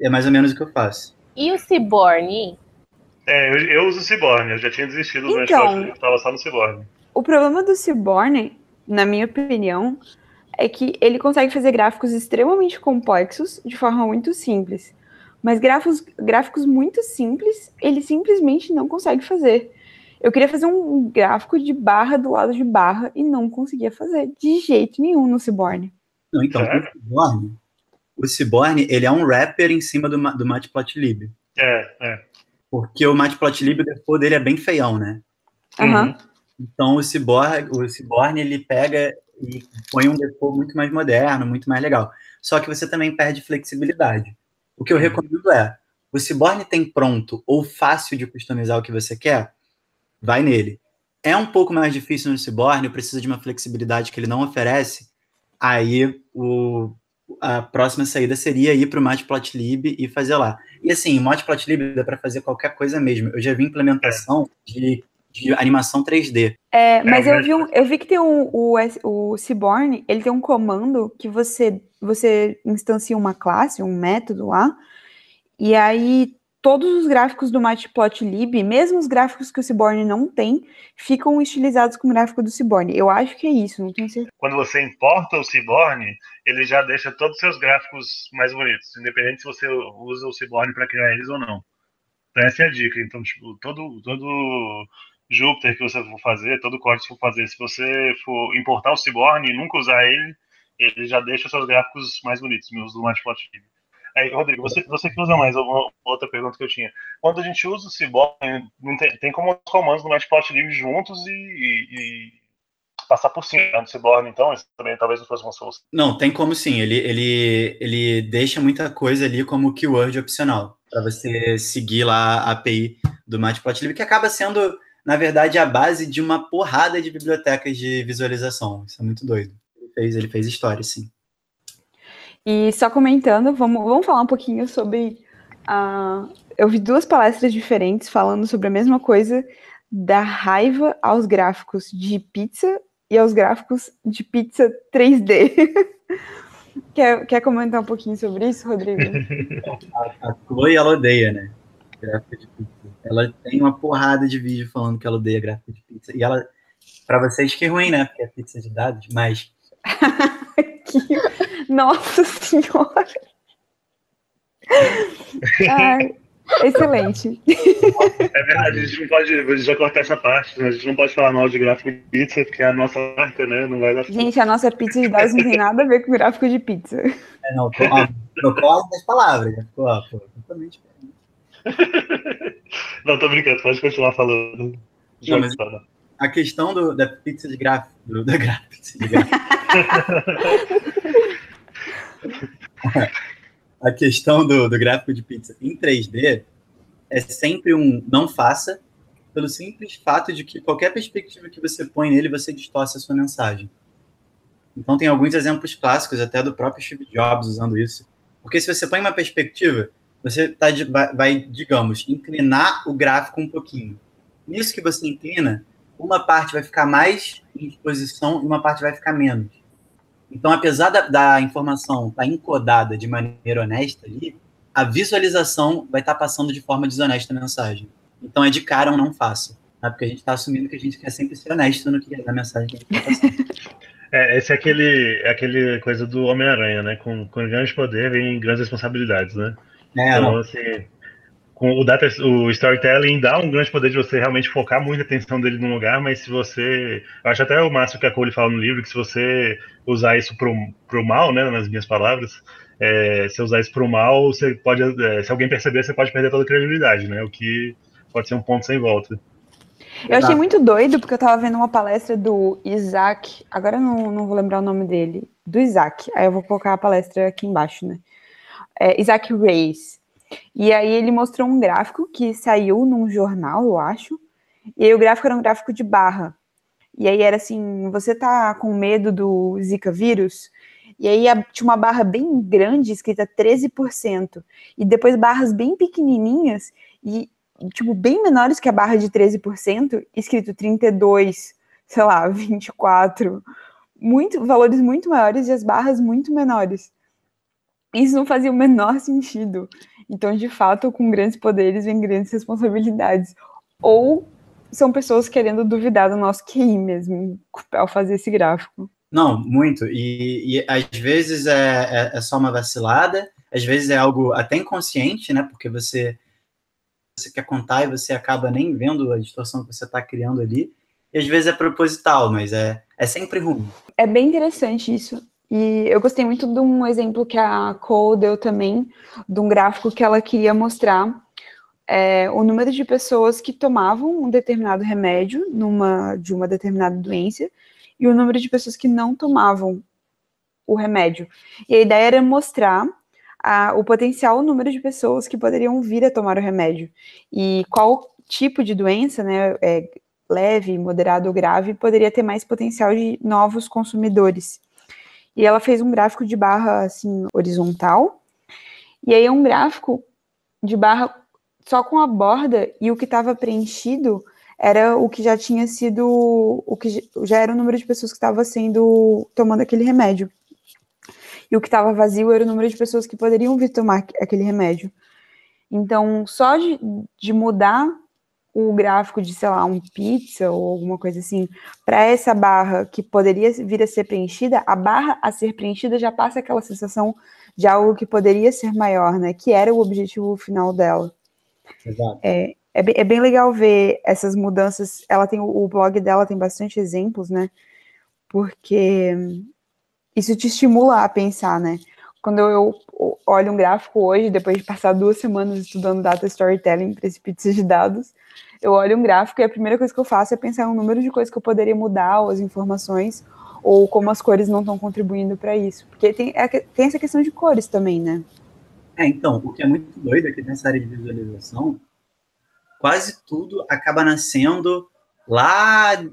É mais ou menos o que eu faço. E o Ciborne? É, eu, eu uso o Ciborne, eu já tinha desistido do então, eu estava só no Ciborne. O problema do Ciborne, na minha opinião, é que ele consegue fazer gráficos extremamente complexos de forma muito simples. Mas gráficos, gráficos muito simples, ele simplesmente não consegue fazer. Eu queria fazer um gráfico de barra do lado de barra e não conseguia fazer de jeito nenhum no Ciborne. Não, então, é. o Ciborne, o Ciborne, ele é um rapper em cima do, do Matplotlib. É, é. Porque o Matplotlib, o default dele é bem feião, né? Uhum. Então, o Ciborne, o Ciborne, ele pega e põe um default muito mais moderno, muito mais legal. Só que você também perde flexibilidade. O que eu recomendo é, o Ciborne tem pronto ou fácil de customizar o que você quer? Vai nele. É um pouco mais difícil no Ciborne, precisa de uma flexibilidade que ele não oferece, aí o, a próxima saída seria ir para o Matplotlib e fazer lá. E assim, o Matplotlib dá para fazer qualquer coisa mesmo. Eu já vi implementação de, de animação 3D. É, mas é, eu, vi um, eu vi que tem um, o, o Ciborne, ele tem um comando que você você instancia uma classe, um método lá, e aí todos os gráficos do Matplotlib, mesmo os gráficos que o Ciborne não tem, ficam estilizados com o gráfico do Ciborne. Eu acho que é isso, não tenho certeza. Quando você importa o Ciborne, ele já deixa todos os seus gráficos mais bonitos, independente se você usa o Ciborne para criar eles ou não. Então essa é a dica. Então, tipo, todo, todo Jupyter que você for fazer, todo código que for fazer, se você for importar o Ciborne e nunca usar ele, ele já deixa seus gráficos mais bonitos, meus do Matplotlib. Aí, Rodrigo, você, você que usa mais, outra pergunta que eu tinha. Quando a gente usa o Cyborg, não tem, tem como os comandos do Matplotlib juntos e, e, e, passar por cima do Cyborg, então? Isso também talvez não fosse uma solução. Não, tem como sim. Ele, ele, ele deixa muita coisa ali como keyword opcional, para você seguir lá a API do Matplotlib, que acaba sendo, na verdade, a base de uma porrada de bibliotecas de visualização. Isso é muito doido fez, ele fez história, sim. E só comentando, vamos, vamos falar um pouquinho sobre. Uh, eu vi duas palestras diferentes falando sobre a mesma coisa, da raiva aos gráficos de pizza e aos gráficos de pizza 3D. quer, quer comentar um pouquinho sobre isso, Rodrigo? a, a Chloe, ela odeia, né? Gráfico de pizza. Ela tem uma porrada de vídeo falando que ela odeia gráfico de pizza. E ela, para vocês que é ruim, né? Porque é pizza de dados, mas que... Nossa Senhora! Ai, excelente. É verdade, a gente não pode. A gente já cortar essa parte, né? A gente não pode falar mal de gráfico de pizza, porque é a nossa marca, né? Não vai dar Gente, a nossa pizza de dados não tem nada a ver com gráfico de pizza. É, não, trocou as palavras, né? Ficou, ó, pô, totalmente Não, tô brincando, pode continuar falando. Não, mas a questão do, da pizza de gráfico, da gráfico, de gráfico a questão do, do, gráfico de pizza em 3D é sempre um não faça, pelo simples fato de que qualquer perspectiva que você põe nele, você distorce a sua mensagem. Então, tem alguns exemplos clássicos, até do próprio Steve Jobs usando isso. Porque se você põe uma perspectiva, você tá, vai, digamos, inclinar o gráfico um pouquinho. Nisso que você inclina, uma parte vai ficar mais em exposição e uma parte vai ficar menos. Então, apesar da, da informação estar tá encodada de maneira honesta ali, a visualização vai estar tá passando de forma desonesta a mensagem. Então, é de cara um não faça. Né? Porque a gente está assumindo que a gente quer sempre ser honesto no que é mensagem que a gente está passando. É, esse é aquele, é aquele coisa do Homem-Aranha, né? Com, com grande poder vem grandes responsabilidades, né? É, então, não. assim, com o, data, o storytelling dá um grande poder de você realmente focar muita atenção dele num lugar, mas se você. Eu acho até o máximo que a Cole fala no livro, que se você usar isso pro, pro mal, né? Nas minhas palavras, é, se usar isso pro mal, você pode. É, se alguém perceber, você pode perder toda a credibilidade, né? O que pode ser um ponto sem volta. Eu achei muito doido, porque eu tava vendo uma palestra do Isaac, agora eu não, não vou lembrar o nome dele, do Isaac, aí eu vou colocar a palestra aqui embaixo, né? É, Isaac Reis. E aí ele mostrou um gráfico que saiu num jornal, eu acho, e aí o gráfico era um gráfico de barra. E aí era assim, você tá com medo do Zika vírus? E aí tinha uma barra bem grande, escrita 13%, e depois barras bem pequenininhas, e tipo, bem menores que a barra de 13%, escrito 32, sei lá, 24, muito, valores muito maiores e as barras muito menores. Isso não fazia o menor sentido. Então, de fato, com grandes poderes vem grandes responsabilidades. Ou são pessoas querendo duvidar do nosso QI mesmo, ao fazer esse gráfico. Não, muito. E, e às vezes é, é, é, só uma vacilada, às vezes é algo até inconsciente, né? Porque você você quer contar e você acaba nem vendo a distorção que você está criando ali. E às vezes é proposital, mas é, é sempre ruim. É bem interessante isso. E eu gostei muito de um exemplo que a Cole deu também, de um gráfico que ela queria mostrar é, o número de pessoas que tomavam um determinado remédio numa, de uma determinada doença e o número de pessoas que não tomavam o remédio. E a ideia era mostrar a, o potencial número de pessoas que poderiam vir a tomar o remédio e qual tipo de doença, né, é, leve, moderado ou grave, poderia ter mais potencial de novos consumidores. E ela fez um gráfico de barra assim horizontal, e aí é um gráfico de barra só com a borda e o que estava preenchido era o que já tinha sido o que já era o número de pessoas que estava sendo tomando aquele remédio e o que estava vazio era o número de pessoas que poderiam vir tomar aquele remédio. Então, só de, de mudar o gráfico de, sei lá, um pizza ou alguma coisa assim, para essa barra que poderia vir a ser preenchida, a barra a ser preenchida já passa aquela sensação de algo que poderia ser maior, né? Que era o objetivo final dela. Exato. É, é, bem, é bem legal ver essas mudanças. Ela tem o blog dela tem bastante exemplos, né? Porque isso te estimula a pensar, né? Quando eu olho um gráfico hoje, depois de passar duas semanas estudando data storytelling para esse pizza de dados, eu olho um gráfico e a primeira coisa que eu faço é pensar no número de coisas que eu poderia mudar, ou as informações, ou como as cores não estão contribuindo para isso. Porque tem, é, tem essa questão de cores também, né? É, então, o que é muito doido aqui nessa área de visualização, quase tudo acaba nascendo lá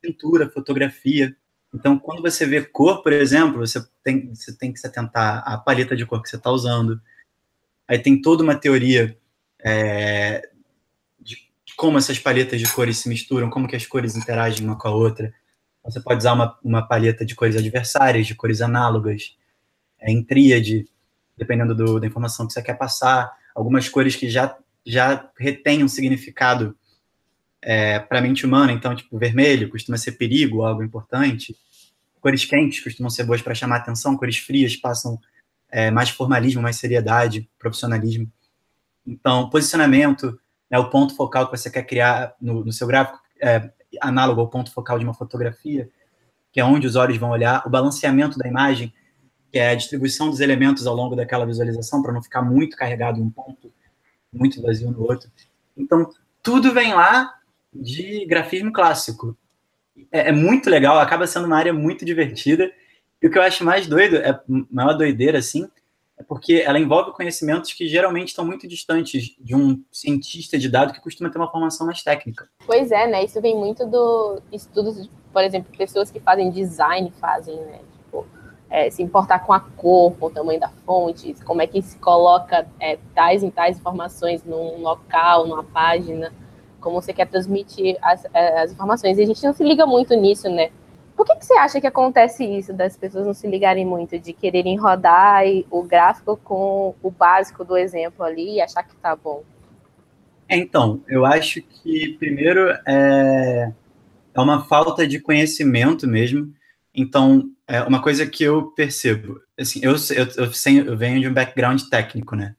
pintura, fotografia. Então, quando você vê cor, por exemplo, você tem, você tem que se atentar à paleta de cor que você está usando. Aí tem toda uma teoria é, como essas paletas de cores se misturam, como que as cores interagem uma com a outra. Você pode usar uma, uma paleta de cores adversárias, de cores análogas, é, em tríade, dependendo do, da informação que você quer passar. Algumas cores que já, já retêm um significado é, para a mente humana, então, tipo, vermelho costuma ser perigo, algo importante. Cores quentes costumam ser boas para chamar atenção, cores frias passam é, mais formalismo, mais seriedade, profissionalismo. Então, posicionamento, né, o ponto focal que você quer criar no, no seu gráfico, é, análogo ao ponto focal de uma fotografia, que é onde os olhos vão olhar, o balanceamento da imagem, que é a distribuição dos elementos ao longo daquela visualização, para não ficar muito carregado em um ponto, muito vazio no outro. Então, tudo vem lá de grafismo clássico. É, é, muito legal, acaba sendo uma área muito divertida. E o que eu acho mais doido, é maior doideira, assim, é porque ela envolve conhecimentos que geralmente estão muito distantes de um cientista de dado que costuma ter uma formação mais técnica. Pois é, né? Isso vem muito do estudos, por exemplo, pessoas que fazem design fazem, né? Tipo, é, se importar com a cor, com o tamanho da fonte, como é que se coloca é, tais e tais informações num local, numa página, como você quer transmitir as, é, as informações. E a gente não se liga muito nisso, né? Por que, que você acha que acontece isso, das pessoas não se ligarem muito, de quererem rodar o gráfico com o básico do exemplo ali e achar que tá bom? Então, eu acho que, primeiro, é, é uma falta de conhecimento mesmo. Então, é uma coisa que eu percebo, assim, eu, eu, eu venho de um background técnico, né?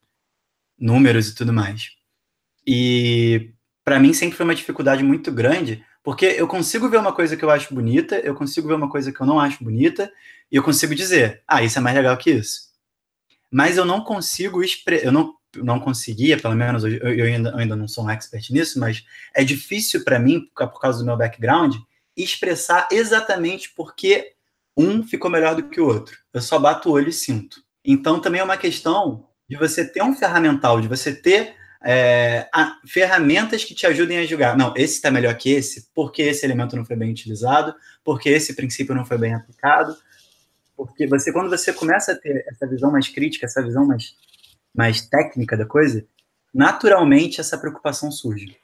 Números e tudo mais. E para mim sempre foi uma dificuldade muito grande porque eu consigo ver uma coisa que eu acho bonita, eu consigo ver uma coisa que eu não acho bonita, e eu consigo dizer, ah, isso é mais legal que isso. Mas eu não consigo eu não, não conseguia, pelo menos, eu, eu, ainda, eu ainda não sou um expert nisso, mas é difícil para mim, por causa do meu background, expressar exatamente porque um ficou melhor do que o outro. Eu só bato o olho e sinto. Então também é uma questão de você ter um ferramental, de você ter é, ferramentas que te ajudem a julgar. Não, esse está melhor que esse, porque esse elemento não foi bem utilizado, porque esse princípio não foi bem aplicado. Porque você, quando você começa a ter essa visão mais crítica, essa visão mais, mais técnica da coisa, naturalmente essa preocupação surge.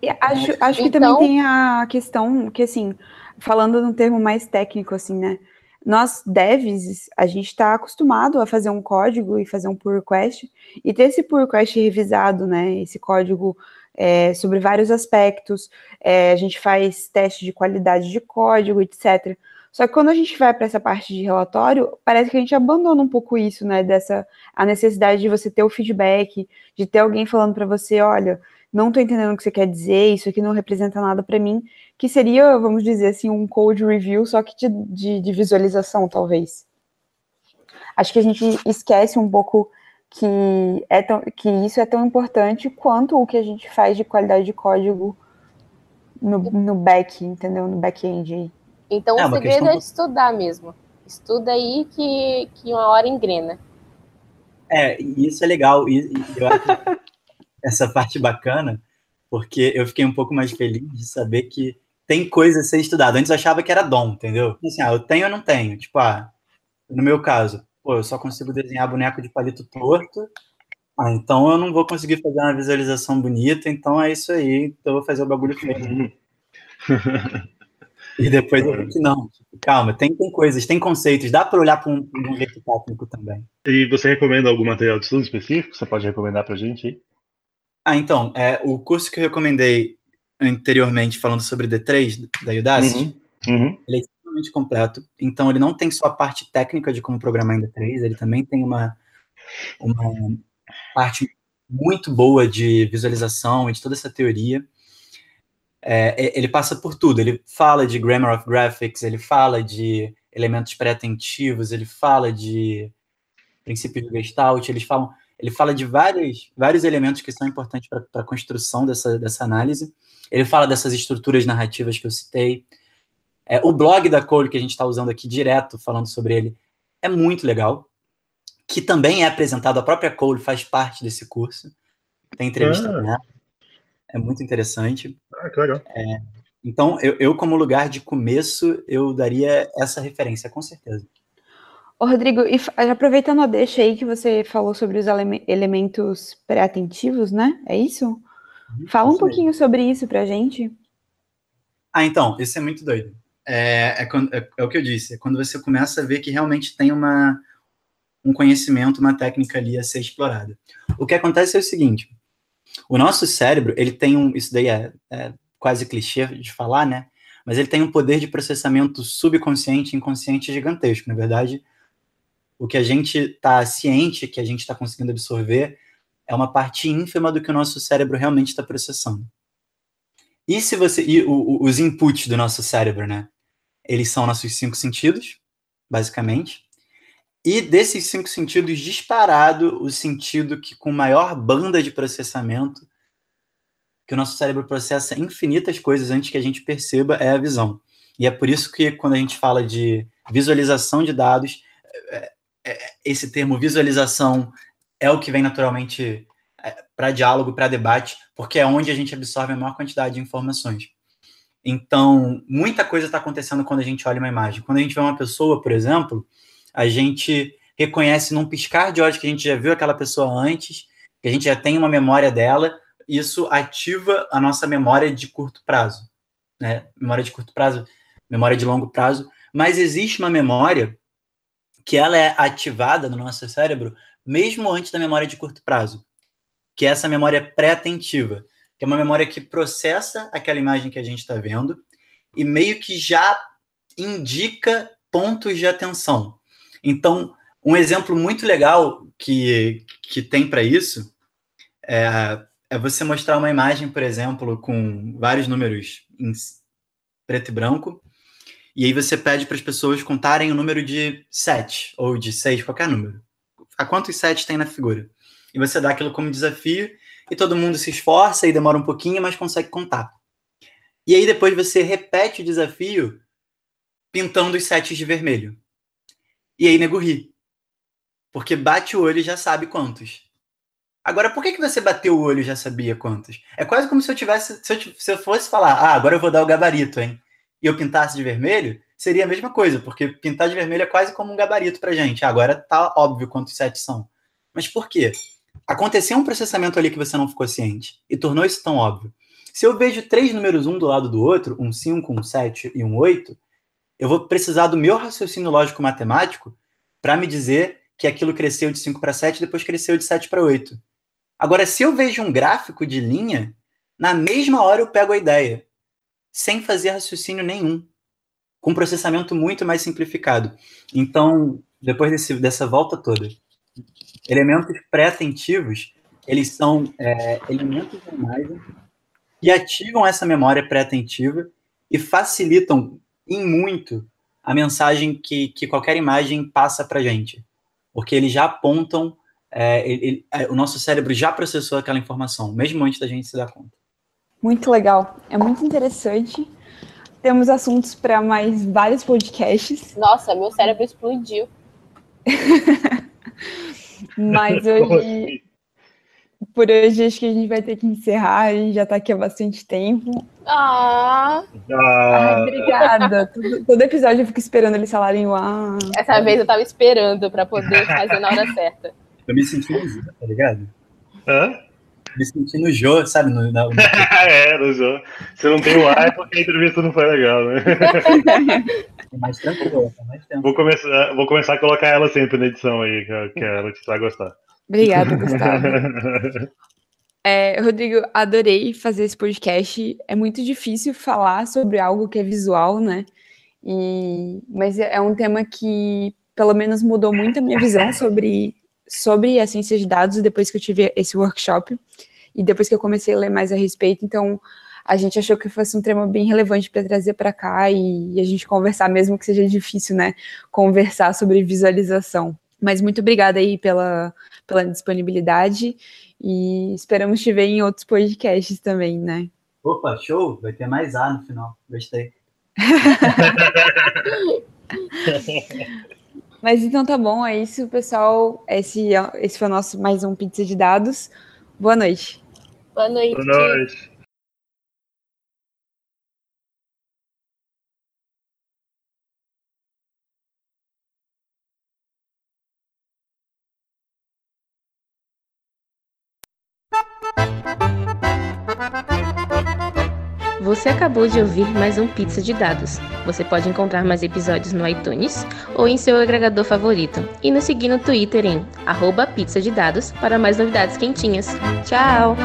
E acho, acho que então... também tem a questão que, assim, falando num termo mais técnico, assim, né? Nós devs, a gente está acostumado a fazer um código e fazer um pull request, e ter esse pull request revisado, né, esse código é, sobre vários aspectos, é, a gente faz teste de qualidade de código, etc. Só que quando a gente vai para essa parte de relatório, parece que a gente abandona um pouco isso, né, dessa a necessidade de você ter o feedback, de ter alguém falando para você, olha, não estou entendendo o que você quer dizer, isso aqui não representa nada para mim, que seria, vamos dizer assim, um code review, só que de, de, de, visualização, talvez. Acho que a gente esquece um pouco que, é tão, que isso é tão importante quanto o que a gente faz de qualidade de código no, no back, entendeu? No back-end. Então é, o segredo é estudar mesmo. Estuda aí que, que uma hora engrena. É, isso é legal. E, e eu acho essa parte bacana, porque eu fiquei um pouco mais feliz de saber que tem coisa a ser estudada. Antes eu achava que era dom, entendeu? Assim, ah, eu tenho ou não tenho? Tipo, ah, no meu caso, pô, eu só consigo desenhar boneco de palito torto, ah, então eu não vou conseguir fazer uma visualização bonita, então é isso aí, então eu vou fazer o bagulho feio. e depois eu que não, tipo, calma, tem, tem coisas, tem conceitos, dá para olhar para um, um jeito técnico também. E você recomenda algum material de estudo específico? Você pode recomendar para gente aí? Ah, então, é, o curso que eu recomendei anteriormente, falando sobre D3 da Udacity, uhum. Uhum. ele é extremamente completo. Então, ele não tem só a parte técnica de como programar em D3, ele também tem uma, uma parte muito boa de visualização e de toda essa teoria. É, ele passa por tudo. Ele fala de grammar of graphics, ele fala de elementos pré-atentivos, ele fala de princípios de Gestalt, eles falam ele fala de vários, vários elementos que são importantes para a construção dessa, dessa análise. Ele fala dessas estruturas narrativas que eu citei. É, o blog da Cole, que a gente está usando aqui direto, falando sobre ele, é muito legal. Que também é apresentado, a própria Cole faz parte desse curso. Tem entrevista ah. nela. É muito interessante. Ah, que legal. É, então, eu, eu, como lugar de começo, eu daria essa referência, com certeza. Ô, Rodrigo, e aproveitando a deixa aí que você falou sobre os ele elementos pré-atentivos, né? É isso? Uhum, Fala um pouquinho sobre isso pra gente. Ah, então, isso é muito doido. É, é, é, é, o que eu disse, é quando você começa a ver que realmente tem uma, um conhecimento, uma técnica ali a ser explorada. O que acontece é o seguinte, o nosso cérebro, ele tem um, isso daí é, é quase clichê de falar, né? Mas ele tem um poder de processamento subconsciente e inconsciente gigantesco. Na verdade, o que a gente está ciente, que a gente está conseguindo absorver, é uma parte ínfima do que o nosso cérebro realmente está processando. E se você. E o, os inputs do nosso cérebro, né? Eles são nossos cinco sentidos, basicamente. E desses cinco sentidos, disparado o sentido que com maior banda de processamento, que o nosso cérebro processa infinitas coisas antes que a gente perceba, é a visão. E é por isso que quando a gente fala de visualização de dados, é, é, esse termo visualização é o que vem naturalmente é, para diálogo, para debate, porque é onde a gente absorve a maior quantidade de informações. Então, muita coisa está acontecendo quando a gente olha uma imagem. Quando a gente vê uma pessoa, por exemplo, a gente reconhece num piscar de olhos que a gente já viu aquela pessoa antes, que a gente já tem uma memória dela, isso ativa a nossa memória de curto prazo. Né? Memória de curto prazo, memória de longo prazo. Mas existe uma memória que ela é ativada no nosso cérebro mesmo antes da memória de curto prazo, que é essa memória pré-atentiva que é uma memória que processa aquela imagem que a gente está vendo e meio que já indica pontos de atenção. Então, um exemplo muito legal que, que tem para isso é, é você mostrar uma imagem, por exemplo, com vários números em preto e branco, e aí você pede para as pessoas contarem o número de 7 ou de 6, qualquer número. A quantos 7 tem na figura? E você dá aquilo como desafio e todo mundo se esforça e demora um pouquinho, mas consegue contar. E aí depois você repete o desafio pintando os setes de vermelho. E aí nego ri. Porque bate o olho e já sabe quantos. Agora, por que, que você bateu o olho e já sabia quantos? É quase como se eu tivesse. Se eu, se eu fosse falar, ah, agora eu vou dar o gabarito, hein? E eu pintasse de vermelho, seria a mesma coisa, porque pintar de vermelho é quase como um gabarito pra gente. Agora tá óbvio quantos sete são. Mas por quê? aconteceu um processamento ali que você não ficou ciente e tornou isso tão óbvio. Se eu vejo três números um do lado do outro, um 5, um 7 e um 8, eu vou precisar do meu raciocínio lógico matemático para me dizer que aquilo cresceu de 5 para 7 e depois cresceu de 7 para 8. Agora, se eu vejo um gráfico de linha, na mesma hora eu pego a ideia, sem fazer raciocínio nenhum, com processamento muito mais simplificado. Então, depois desse, dessa volta toda, Elementos pré-atentivos, eles são é, elementos da imagem que ativam essa memória pré-atentiva e facilitam em muito a mensagem que, que qualquer imagem passa para gente. Porque eles já apontam, é, ele, é, o nosso cérebro já processou aquela informação, mesmo antes da gente se dar conta. Muito legal, é muito interessante. Temos assuntos para mais vários podcasts. Nossa, meu cérebro explodiu. Mas hoje, assim? por hoje, acho que a gente vai ter que encerrar. A gente já está aqui há bastante tempo. Ah! ah obrigada. Todo, todo, episódio eu fico esperando eles falarem o ah. Essa vez eu estava esperando para poder fazer na hora certa. Eu me senti tá ligado? Hã? Me senti no Jô, sabe? No, no... é, no Jô. Você não tem o ar é porque a entrevista não foi legal, né? É mais tranquilo, é mais tempo. Vou começar, vou começar a colocar ela sempre na edição aí, que, que a Letícia vai gostar. Obrigada, Gustavo. É, Rodrigo, adorei fazer esse podcast. É muito difícil falar sobre algo que é visual, né? E, mas é um tema que, pelo menos, mudou muito a minha visão sobre, sobre a ciência de dados depois que eu tive esse workshop e depois que eu comecei a ler mais a respeito. Então, a gente achou que fosse um tema bem relevante para trazer para cá e, e, a gente conversar, mesmo que seja difícil, né? Conversar sobre visualização. Mas muito obrigada aí pela, pela disponibilidade e esperamos te ver em outros podcasts também, né? Opa, show! Vai ter mais A no final. Gostei. Mas então tá bom, é isso, pessoal. Esse, esse foi o nosso mais um Pizza de Dados. Boa noite. Boa noite. Boa noite. Você acabou de ouvir mais um Pizza de Dados. Você pode encontrar mais episódios no iTunes ou em seu agregador favorito. E nos seguir no Twitter em pizza de dados para mais novidades quentinhas. Tchau!